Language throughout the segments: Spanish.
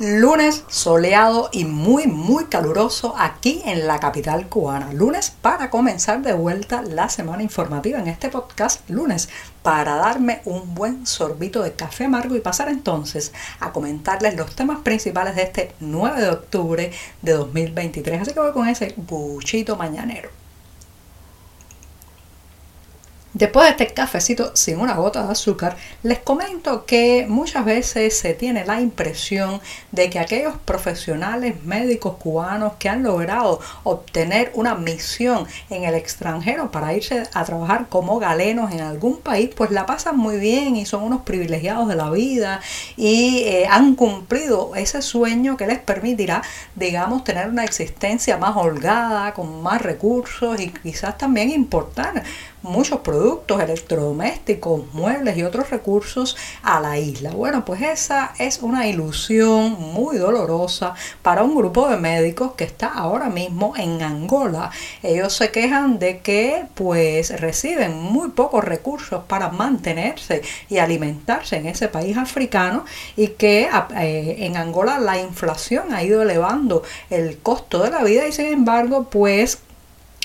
Lunes soleado y muy muy caluroso aquí en la capital cubana. Lunes para comenzar de vuelta la semana informativa en este podcast. Lunes para darme un buen sorbito de café amargo y pasar entonces a comentarles los temas principales de este 9 de octubre de 2023. Así que voy con ese buchito mañanero. Después de este cafecito sin una gota de azúcar, les comento que muchas veces se tiene la impresión de que aquellos profesionales médicos cubanos que han logrado obtener una misión en el extranjero para irse a trabajar como galenos en algún país, pues la pasan muy bien y son unos privilegiados de la vida y eh, han cumplido ese sueño que les permitirá, digamos, tener una existencia más holgada, con más recursos y quizás también importar muchos productos electrodomésticos, muebles y otros recursos a la isla. Bueno, pues esa es una ilusión muy dolorosa para un grupo de médicos que está ahora mismo en Angola. Ellos se quejan de que pues reciben muy pocos recursos para mantenerse y alimentarse en ese país africano y que eh, en Angola la inflación ha ido elevando el costo de la vida y sin embargo pues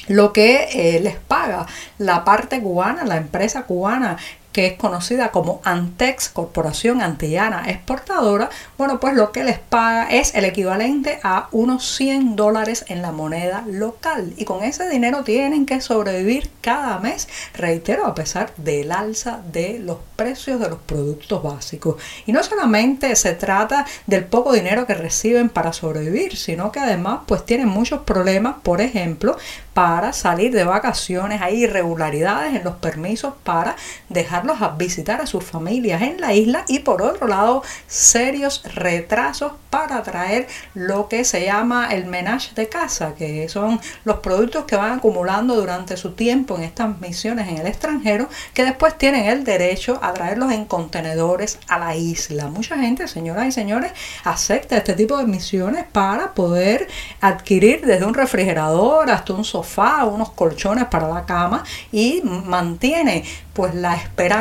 lo que eh, les paga la parte cubana, la empresa cubana que es conocida como Antex, Corporación Antillana Exportadora, bueno, pues lo que les paga es el equivalente a unos 100 dólares en la moneda local. Y con ese dinero tienen que sobrevivir cada mes, reitero, a pesar del alza de los precios de los productos básicos. Y no solamente se trata del poco dinero que reciben para sobrevivir, sino que además pues tienen muchos problemas, por ejemplo, para salir de vacaciones, hay irregularidades en los permisos para a visitar a sus familias en la isla y por otro lado serios retrasos para traer lo que se llama el menage de casa, que son los productos que van acumulando durante su tiempo en estas misiones en el extranjero, que después tienen el derecho a traerlos en contenedores a la isla. Mucha gente, señoras y señores, acepta este tipo de misiones para poder adquirir desde un refrigerador hasta un sofá unos colchones para la cama y mantiene pues la esperanza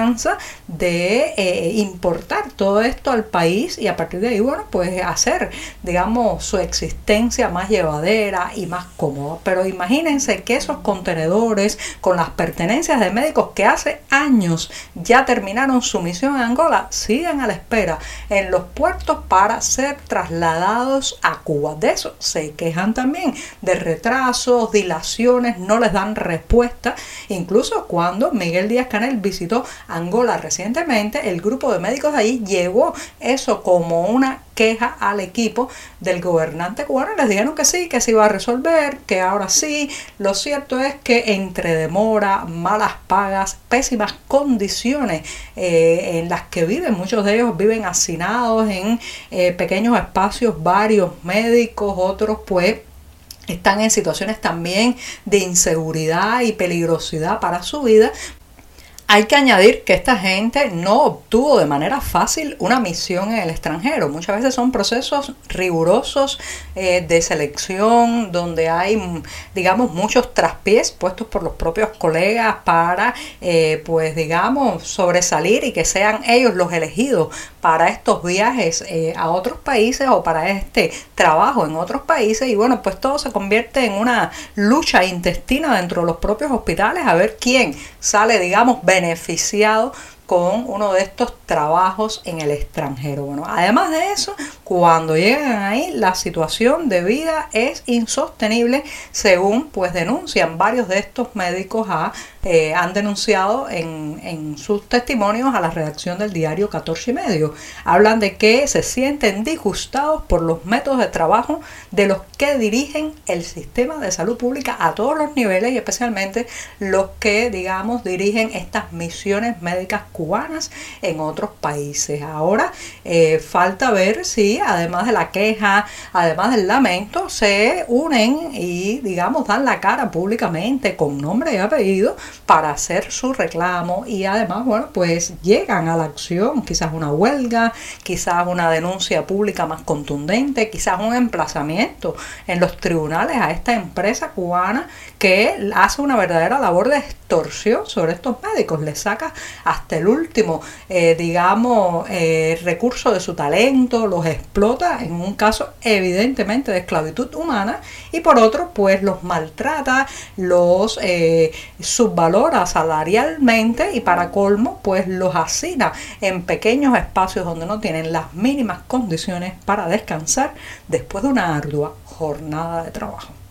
de eh, importar todo esto al país y a partir de ahí, bueno, pues hacer, digamos, su existencia más llevadera y más cómoda. Pero imagínense que esos contenedores con las pertenencias de médicos que hace años ya terminaron su misión en Angola, siguen a la espera en los puertos para ser trasladados a Cuba. De eso se quejan también, de retrasos, dilaciones, no les dan respuesta, incluso cuando Miguel Díaz Canel visitó Angola recientemente, el grupo de médicos de ahí llevó eso como una queja al equipo del gobernante cubano. Les dijeron que sí, que se iba a resolver, que ahora sí. Lo cierto es que entre demora, malas pagas, pésimas condiciones eh, en las que viven, muchos de ellos viven hacinados en eh, pequeños espacios, varios médicos, otros pues están en situaciones también de inseguridad y peligrosidad para su vida, hay que añadir que esta gente no obtuvo de manera fácil una misión en el extranjero. Muchas veces son procesos rigurosos eh, de selección donde hay, digamos, muchos traspiés puestos por los propios colegas para, eh, pues, digamos, sobresalir y que sean ellos los elegidos para estos viajes eh, a otros países o para este trabajo en otros países. Y bueno, pues todo se convierte en una lucha intestina dentro de los propios hospitales a ver quién sale, digamos, beneficiado con uno de estos trabajos en el extranjero. Bueno, además de eso, cuando llegan ahí, la situación de vida es insostenible, según pues denuncian varios de estos médicos a eh, han denunciado en, en, sus testimonios a la redacción del diario 14 y medio. Hablan de que se sienten disgustados por los métodos de trabajo de los que dirigen el sistema de salud pública a todos los niveles y especialmente los que, digamos, dirigen estas misiones médicas cubanas en otros países. Ahora eh, falta ver si además de la queja, además del lamento, se unen y, digamos, dan la cara públicamente con nombre y apellido para hacer su reclamo. Y además, bueno, pues llegan a la acción, quizás una huelga, quizás una denuncia pública más contundente, quizás un emplazamiento en los tribunales a esta empresa cubana que hace una verdadera labor de extorsión sobre estos médicos, les saca hasta el último, eh, digamos, eh, recurso de su talento, los explota en un caso evidentemente de esclavitud humana y por otro pues los maltrata, los eh, subvalora salarialmente y para colmo pues los hacina en pequeños espacios donde no tienen las mínimas condiciones para descansar después de una ardua jornada de trabajo.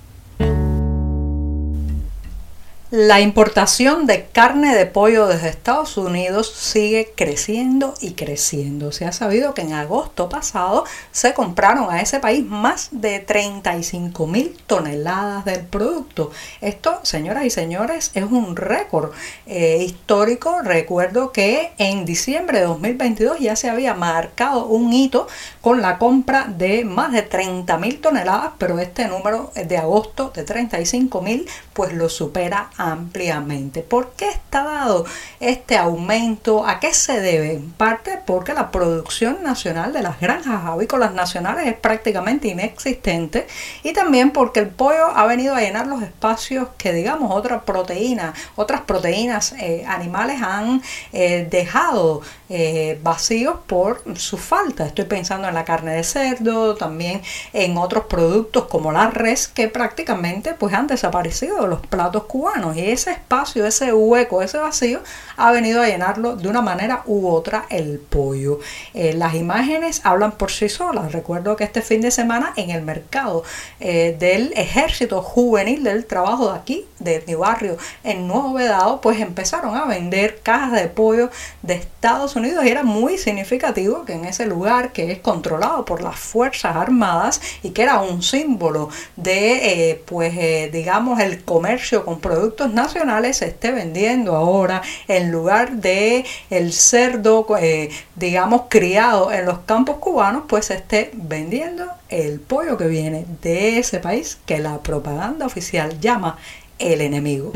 La importación de carne de pollo desde Estados Unidos sigue creciendo y creciendo. Se ha sabido que en agosto pasado se compraron a ese país más de 35 mil toneladas del producto. Esto, señoras y señores, es un récord eh, histórico. Recuerdo que en diciembre de 2022 ya se había marcado un hito con la compra de más de 30 mil toneladas, pero este número de agosto de 35 mil pues lo supera ampliamente. ¿Por qué está dado este aumento? ¿A qué se debe? En parte porque la producción nacional de las granjas avícolas nacionales es prácticamente inexistente y también porque el pollo ha venido a llenar los espacios que digamos otras proteínas, otras proteínas eh, animales han eh, dejado eh, vacíos por su falta. Estoy pensando en la carne de cerdo, también en otros productos como la res que prácticamente pues han desaparecido de los platos cubanos y ese espacio, ese hueco, ese vacío ha venido a llenarlo de una manera u otra el pollo. Eh, las imágenes hablan por sí solas. Recuerdo que este fin de semana en el mercado eh, del ejército juvenil del trabajo de aquí, de mi barrio en Nuevo Vedado, pues empezaron a vender cajas de pollo de Estados Unidos y era muy significativo que en ese lugar que es controlado por las Fuerzas Armadas y que era un símbolo de, eh, pues, digamos, el comercio con productos nacionales se esté vendiendo ahora en lugar de el cerdo, eh, digamos, criado en los campos cubanos, pues se esté vendiendo el pollo que viene de ese país que la propaganda oficial llama el enemigo.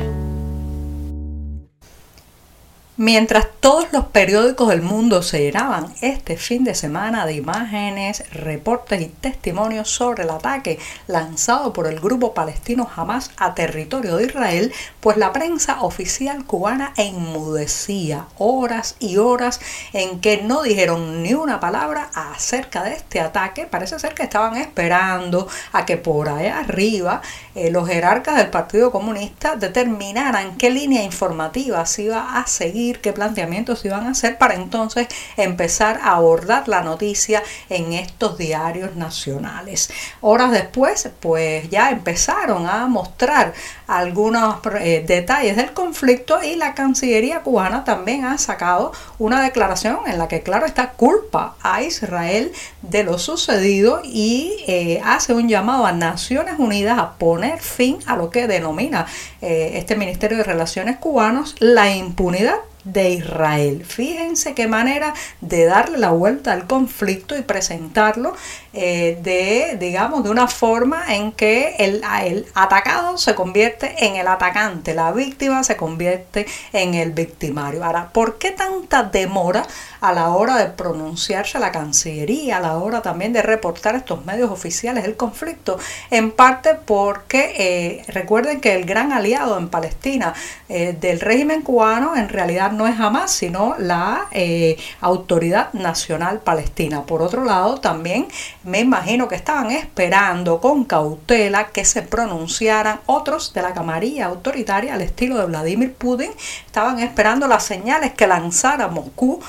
Mientras todos los periódicos del mundo se llenaban este fin de semana de imágenes, reportes y testimonios sobre el ataque lanzado por el grupo palestino Hamas a territorio de Israel, pues la prensa oficial cubana enmudecía horas y horas en que no dijeron ni una palabra acerca de este ataque. Parece ser que estaban esperando a que por allá arriba eh, los jerarcas del Partido Comunista determinaran qué línea informativa se iba a seguir qué planteamientos iban a hacer para entonces empezar a abordar la noticia en estos diarios nacionales. Horas después, pues ya empezaron a mostrar algunos eh, detalles del conflicto y la Cancillería cubana también ha sacado una declaración en la que claro está culpa a Israel de lo sucedido y eh, hace un llamado a Naciones Unidas a poner fin a lo que denomina eh, este Ministerio de Relaciones Cubanos la impunidad de Israel. Fíjense qué manera de darle la vuelta al conflicto y presentarlo eh, de, digamos, de una forma en que el, el atacado se convierte en el atacante, la víctima se convierte en el victimario. Ahora, ¿por qué tanta demora a la hora de pronunciarse la Cancillería, a la hora también de reportar estos medios oficiales del conflicto? En parte porque eh, recuerden que el gran aliado en Palestina eh, del régimen cubano en realidad no es jamás, sino la eh, Autoridad Nacional Palestina. Por otro lado, también me imagino que estaban esperando con cautela que se pronunciaran otros de la camarilla autoritaria al estilo de Vladimir Putin. Estaban esperando las señales que lanzara Moscú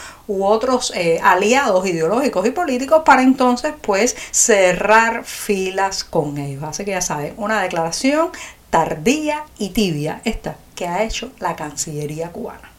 otros eh, aliados ideológicos y políticos para entonces pues cerrar filas con ellos. Así que ya saben, una declaración tardía y tibia esta que ha hecho la Cancillería cubana.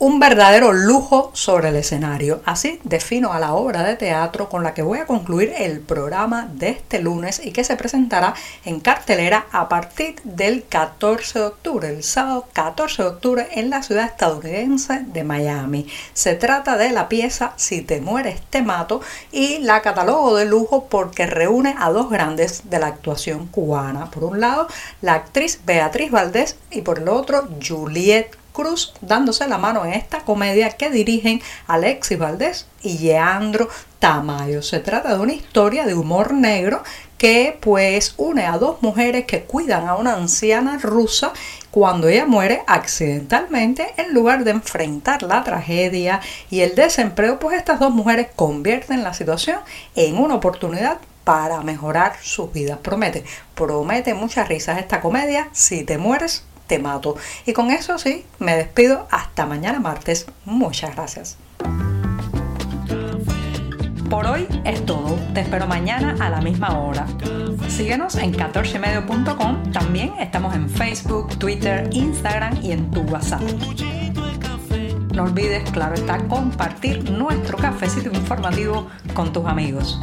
Un verdadero lujo sobre el escenario. Así defino a la obra de teatro con la que voy a concluir el programa de este lunes y que se presentará en cartelera a partir del 14 de octubre, el sábado 14 de octubre en la ciudad estadounidense de Miami. Se trata de la pieza Si te mueres te mato y la catalogo de lujo porque reúne a dos grandes de la actuación cubana. Por un lado, la actriz Beatriz Valdés y por el otro, Juliette Cruz dándose la mano en esta comedia que dirigen Alexis Valdés y Leandro Tamayo. Se trata de una historia de humor negro que pues une a dos mujeres que cuidan a una anciana rusa cuando ella muere accidentalmente en lugar de enfrentar la tragedia y el desempleo pues estas dos mujeres convierten la situación en una oportunidad para mejorar sus vidas. Promete, promete muchas risas esta comedia. Si te mueres, te mato. Y con eso sí, me despido hasta mañana martes. Muchas gracias. Por hoy es todo. Te espero mañana a la misma hora. Síguenos en 14medio.com. También estamos en Facebook, Twitter, Instagram y en tu WhatsApp. No olvides, claro está, compartir nuestro cafecito informativo con tus amigos.